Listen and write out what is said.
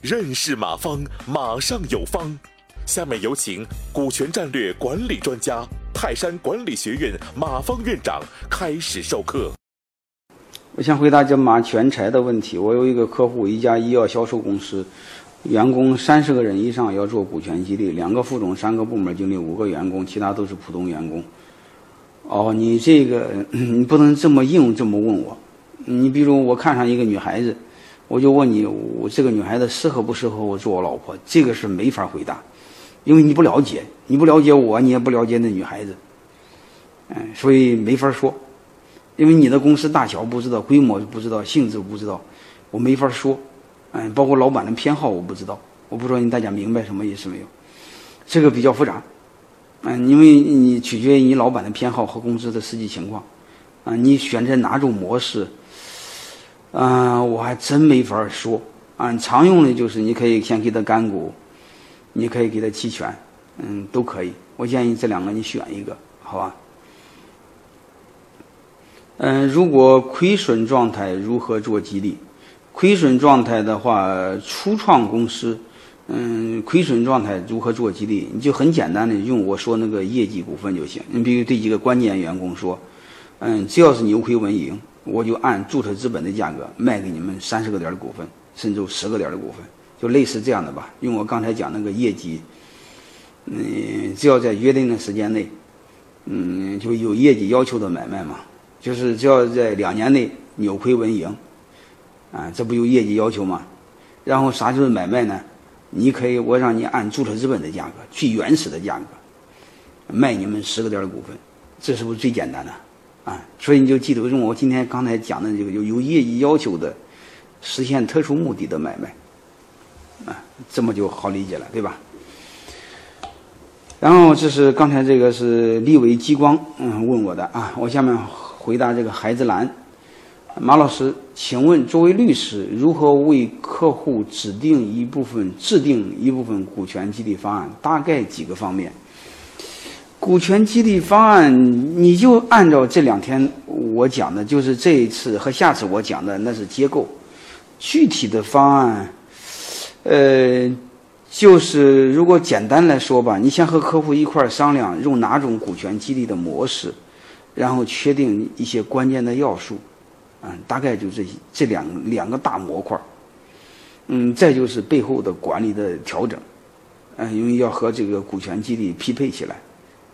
认识马方，马上有方。下面有请股权战略管理专家、泰山管理学院马方院长开始授课。我先回答这马全才的问题。我有一个客户，一家医药销售公司，员工三十个人以上要做股权激励，两个副总，三个部门经理，五个员工，其他都是普通员工。哦，你这个你不能这么硬这么问我。你比如我看上一个女孩子。我就问你，我这个女孩子适合不适合我做我老婆？这个是没法回答，因为你不了解，你不了解我，你也不了解那女孩子，嗯，所以没法说，因为你的公司大小不知道，规模不知道，性质不知道，我没法说，嗯，包括老板的偏好我不知道，我不知道你大家明白什么意思没有？这个比较复杂，嗯，因为你取决于你老板的偏好和公司的实际情况，啊，你选择哪种模式？嗯，我还真没法说。啊，常用的就是你可以先给他干股，你可以给他期权，嗯，都可以。我建议这两个你选一个，好吧？嗯，如果亏损状态如何做激励？亏损状态的话，初创公司，嗯，亏损状态如何做激励？你就很简单的用我说那个业绩股份就行。你比如对几个关键员工说，嗯，只要是扭亏为盈。我就按注册资本的价格卖给你们三十个点的股份，甚至十个点的股份，就类似这样的吧。用我刚才讲那个业绩，嗯，只要在约定的时间内，嗯，就有业绩要求的买卖嘛，就是只要在两年内扭亏为盈，啊，这不有业绩要求吗？然后啥就是买卖呢？你可以，我让你按注册资本的价格，最原始的价格卖你们十个点的股份，这是不是最简单的？啊所以你就记得用我今天刚才讲的这个有有业绩要求的，实现特殊目的的买卖，啊，这么就好理解了，对吧？然后这是刚才这个是立伟激光嗯问我的啊，我下面回答这个孩子兰，马老师，请问作为律师，如何为客户指定一部分制定一部分股权激励方案？大概几个方面？股权激励方案，你就按照这两天我讲的，就是这一次和下次我讲的，那是结构。具体的方案，呃，就是如果简单来说吧，你先和客户一块商量用哪种股权激励的模式，然后确定一些关键的要素，嗯，大概就这这两两个大模块嗯，再就是背后的管理的调整，嗯，因为要和这个股权激励匹配起来。